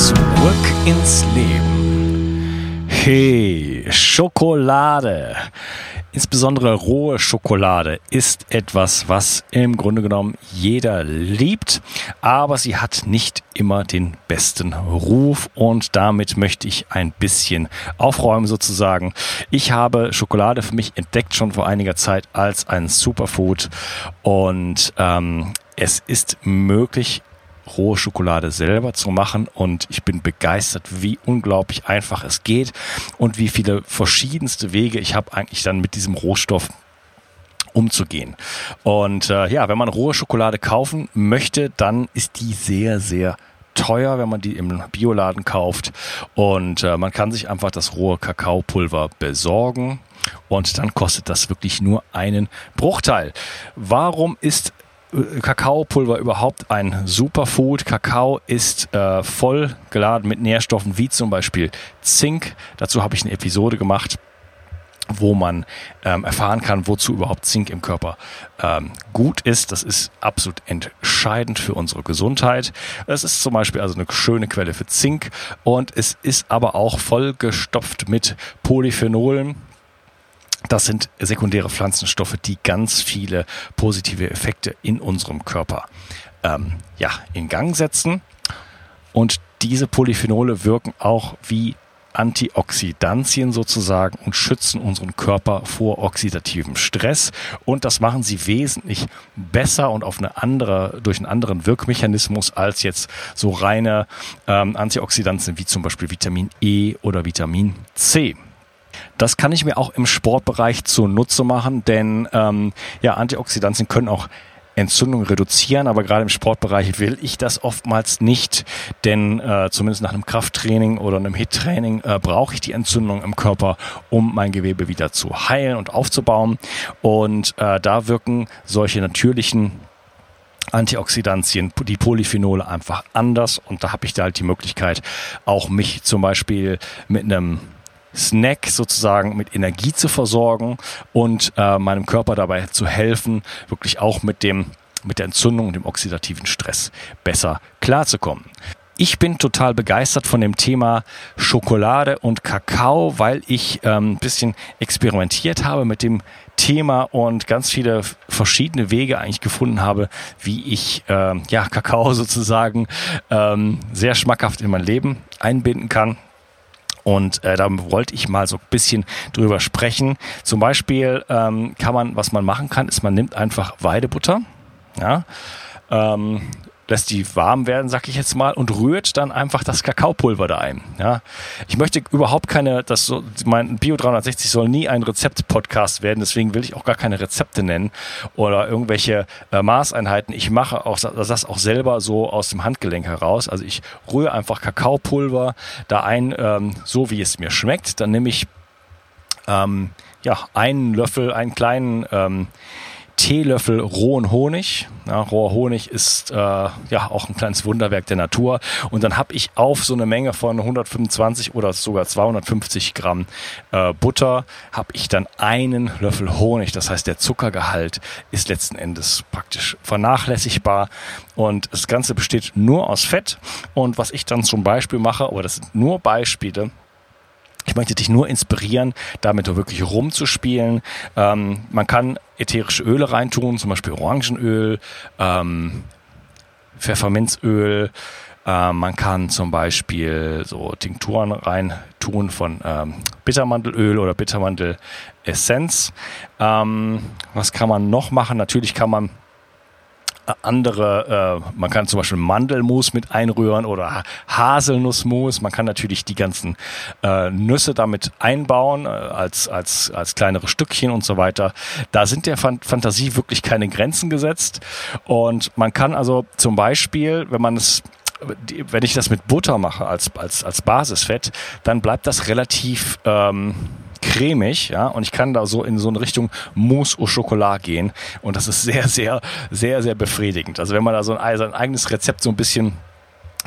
Zurück ins Leben. Hey, Schokolade. Insbesondere rohe Schokolade ist etwas, was im Grunde genommen jeder liebt, aber sie hat nicht immer den besten Ruf und damit möchte ich ein bisschen aufräumen sozusagen. Ich habe Schokolade für mich entdeckt schon vor einiger Zeit als ein Superfood und ähm, es ist möglich, rohe Schokolade selber zu machen und ich bin begeistert, wie unglaublich einfach es geht und wie viele verschiedenste Wege ich habe eigentlich dann mit diesem Rohstoff umzugehen. Und äh, ja, wenn man rohe Schokolade kaufen möchte, dann ist die sehr, sehr teuer, wenn man die im Bioladen kauft. Und äh, man kann sich einfach das rohe Kakaopulver besorgen. Und dann kostet das wirklich nur einen Bruchteil. Warum ist Kakaopulver überhaupt ein Superfood. Kakao ist äh, voll geladen mit Nährstoffen wie zum Beispiel Zink. Dazu habe ich eine Episode gemacht wo man ähm, erfahren kann, wozu überhaupt Zink im Körper ähm, gut ist. Das ist absolut entscheidend für unsere Gesundheit. Es ist zum Beispiel also eine schöne Quelle für Zink und es ist aber auch vollgestopft mit Polyphenolen. Das sind sekundäre Pflanzenstoffe, die ganz viele positive Effekte in unserem Körper ähm, ja, in Gang setzen. Und diese Polyphenole wirken auch wie Antioxidantien sozusagen und schützen unseren Körper vor oxidativem Stress. Und das machen sie wesentlich besser und auf eine andere, durch einen anderen Wirkmechanismus als jetzt so reine ähm, Antioxidantien wie zum Beispiel Vitamin E oder Vitamin C. Das kann ich mir auch im Sportbereich zunutze machen, denn ähm, ja, Antioxidantien können auch Entzündung reduzieren, aber gerade im Sportbereich will ich das oftmals nicht, denn äh, zumindest nach einem Krafttraining oder einem HIT-Training äh, brauche ich die Entzündung im Körper, um mein Gewebe wieder zu heilen und aufzubauen. Und äh, da wirken solche natürlichen Antioxidantien, die Polyphenole einfach anders und da habe ich da halt die Möglichkeit, auch mich zum Beispiel mit einem Snack sozusagen mit Energie zu versorgen und äh, meinem Körper dabei zu helfen, wirklich auch mit dem mit der Entzündung und dem oxidativen Stress besser klarzukommen. Ich bin total begeistert von dem Thema Schokolade und Kakao, weil ich ähm, ein bisschen experimentiert habe mit dem Thema und ganz viele verschiedene Wege eigentlich gefunden habe, wie ich äh, ja Kakao sozusagen ähm, sehr schmackhaft in mein Leben einbinden kann. Und äh, da wollte ich mal so ein bisschen drüber sprechen. Zum Beispiel ähm, kann man, was man machen kann, ist, man nimmt einfach Weidebutter, ja, ähm, lässt die warm werden, sag ich jetzt mal, und rührt dann einfach das Kakaopulver da ein. Ja. Ich möchte überhaupt keine, das so, mein Bio 360 soll nie ein Rezept-Podcast werden, deswegen will ich auch gar keine Rezepte nennen oder irgendwelche äh, Maßeinheiten. Ich mache auch das auch selber so aus dem Handgelenk heraus. Also ich rühre einfach Kakaopulver da ein, ähm, so wie es mir schmeckt. Dann nehme ich ähm, ja einen Löffel, einen kleinen ähm, Teelöffel rohen Honig. Ja, roher Honig ist äh, ja auch ein kleines Wunderwerk der Natur. Und dann habe ich auf so eine Menge von 125 oder sogar 250 Gramm äh, Butter, habe ich dann einen Löffel Honig. Das heißt, der Zuckergehalt ist letzten Endes praktisch vernachlässigbar. Und das Ganze besteht nur aus Fett. Und was ich dann zum Beispiel mache, aber das sind nur Beispiele, ich möchte dich nur inspirieren, damit wirklich rumzuspielen. Ähm, man kann ätherische Öle reintun, zum Beispiel Orangenöl, ähm, Pfefferminzöl. Äh, man kann zum Beispiel so Tinkturen reintun von ähm, Bittermandelöl oder Bittermandelessenz. Ähm, was kann man noch machen? Natürlich kann man andere, äh, man kann zum Beispiel Mandelmus mit einrühren oder Haselnussmus. Man kann natürlich die ganzen äh, Nüsse damit einbauen äh, als, als, als kleinere Stückchen und so weiter. Da sind der Fan Fantasie wirklich keine Grenzen gesetzt. Und man kann also zum Beispiel, wenn man es wenn ich das mit Butter mache als, als, als Basisfett, dann bleibt das relativ ähm, cremig, ja, und ich kann da so in so eine Richtung Mousse au Chocolat gehen und das ist sehr, sehr, sehr, sehr befriedigend. Also wenn man da so ein, sein eigenes Rezept so ein bisschen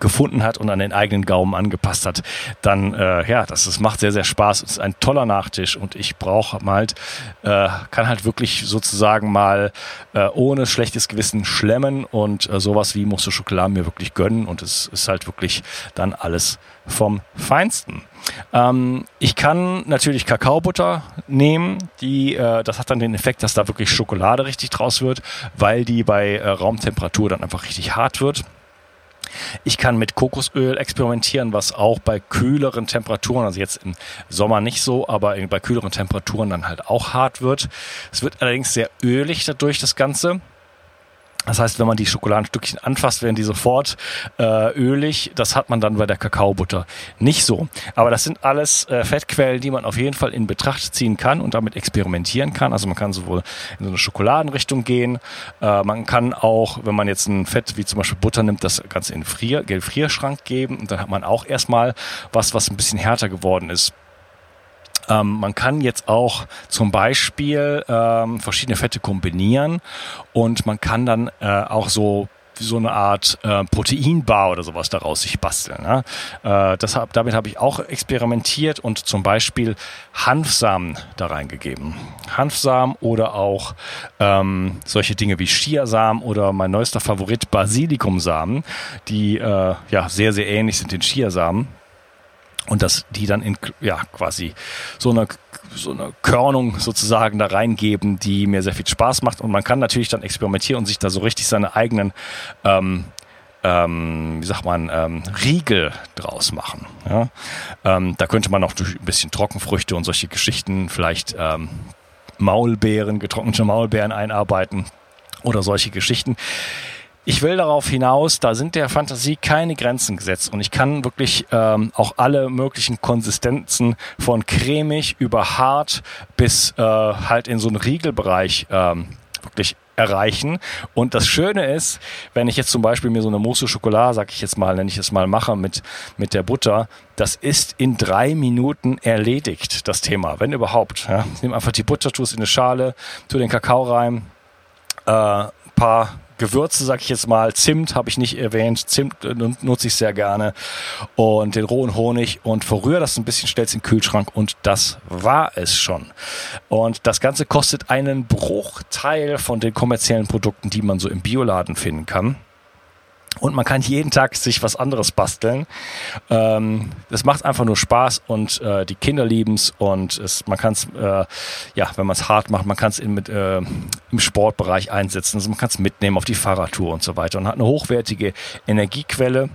gefunden hat und an den eigenen Gaumen angepasst hat, dann äh, ja, das, das macht sehr sehr Spaß. Es ist ein toller Nachtisch und ich brauche halt äh, kann halt wirklich sozusagen mal äh, ohne schlechtes Gewissen schlemmen und äh, sowas wie Mousse Schokolade mir wirklich gönnen und es ist halt wirklich dann alles vom Feinsten. Ähm, ich kann natürlich Kakaobutter nehmen, die äh, das hat dann den Effekt, dass da wirklich Schokolade richtig draus wird, weil die bei äh, Raumtemperatur dann einfach richtig hart wird. Ich kann mit Kokosöl experimentieren, was auch bei kühleren Temperaturen, also jetzt im Sommer nicht so, aber bei kühleren Temperaturen dann halt auch hart wird. Es wird allerdings sehr ölig dadurch das Ganze. Das heißt, wenn man die Schokoladenstückchen anfasst, werden die sofort äh, ölig. Das hat man dann bei der Kakaobutter nicht so. Aber das sind alles äh, Fettquellen, die man auf jeden Fall in Betracht ziehen kann und damit experimentieren kann. Also man kann sowohl in so eine Schokoladenrichtung gehen. Äh, man kann auch, wenn man jetzt ein Fett wie zum Beispiel Butter nimmt, das Ganze in Frier, Gelfrierschrank geben. Und dann hat man auch erstmal was, was ein bisschen härter geworden ist. Ähm, man kann jetzt auch zum Beispiel ähm, verschiedene Fette kombinieren und man kann dann äh, auch so so eine Art äh, Proteinbar oder sowas daraus sich basteln. Ne? Äh, das hab, damit habe ich auch experimentiert und zum Beispiel Hanfsamen da reingegeben. Hanfsamen oder auch ähm, solche Dinge wie Chiasamen oder mein neuester Favorit Basilikumsamen, die äh, ja sehr, sehr ähnlich sind den Chiasamen und dass die dann in ja quasi so eine so eine Körnung sozusagen da reingeben, die mir sehr viel Spaß macht und man kann natürlich dann experimentieren und sich da so richtig seine eigenen ähm, ähm, wie sagt man, ähm, Riegel draus machen. Ja? Ähm, da könnte man auch durch ein bisschen Trockenfrüchte und solche Geschichten, vielleicht ähm, Maulbeeren, getrocknete Maulbeeren einarbeiten oder solche Geschichten ich will darauf hinaus, da sind der Fantasie keine Grenzen gesetzt und ich kann wirklich ähm, auch alle möglichen Konsistenzen von cremig über hart bis äh, halt in so einen Riegelbereich ähm, wirklich erreichen. Und das Schöne ist, wenn ich jetzt zum Beispiel mir so eine Mousse Schokolade, sag ich jetzt mal, wenn ich es mal mache mit, mit der Butter, das ist in drei Minuten erledigt, das Thema, wenn überhaupt. Ja. Nehme einfach die Butter, tue es in eine Schale, tue den Kakao rein, äh, paar Gewürze, sag ich jetzt mal. Zimt habe ich nicht erwähnt. Zimt äh, nutze ich sehr gerne. Und den rohen Honig und verrühre das ein bisschen, stell's in den Kühlschrank und das war es schon. Und das Ganze kostet einen Bruchteil von den kommerziellen Produkten, die man so im Bioladen finden kann. Und man kann jeden Tag sich was anderes basteln. Ähm, das macht einfach nur Spaß und äh, die Kinder lieben's und es, man kann es, äh, ja, wenn man es hart macht, man kann es äh, im Sportbereich einsetzen. Also man kann es mitnehmen auf die Fahrradtour und so weiter und hat eine hochwertige Energiequelle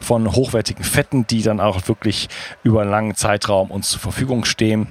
von hochwertigen Fetten, die dann auch wirklich über einen langen Zeitraum uns zur Verfügung stehen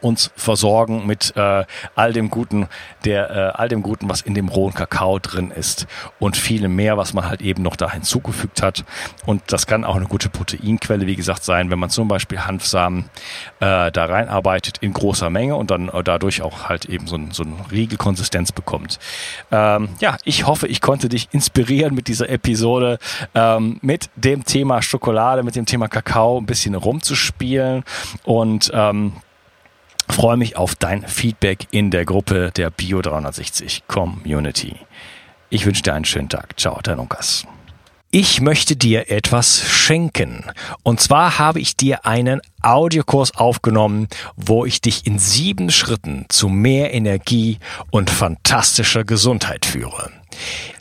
uns versorgen mit äh, all dem Guten, der äh, all dem Guten, was in dem rohen Kakao drin ist und vielem mehr, was man halt eben noch da hinzugefügt hat. Und das kann auch eine gute Proteinquelle, wie gesagt, sein, wenn man zum Beispiel Hanfsamen äh, da reinarbeitet in großer Menge und dann äh, dadurch auch halt eben so, so eine Riegelkonsistenz bekommt. Ähm, ja, ich hoffe, ich konnte dich inspirieren mit dieser Episode, ähm, mit dem Thema Schokolade, mit dem Thema Kakao ein bisschen rumzuspielen und ähm, freue mich auf dein Feedback in der Gruppe der Bio 360 Community. Ich wünsche dir einen schönen Tag. Ciao, dein Lukas. Ich möchte dir etwas schenken. Und zwar habe ich dir einen Audiokurs aufgenommen, wo ich dich in sieben Schritten zu mehr Energie und fantastischer Gesundheit führe.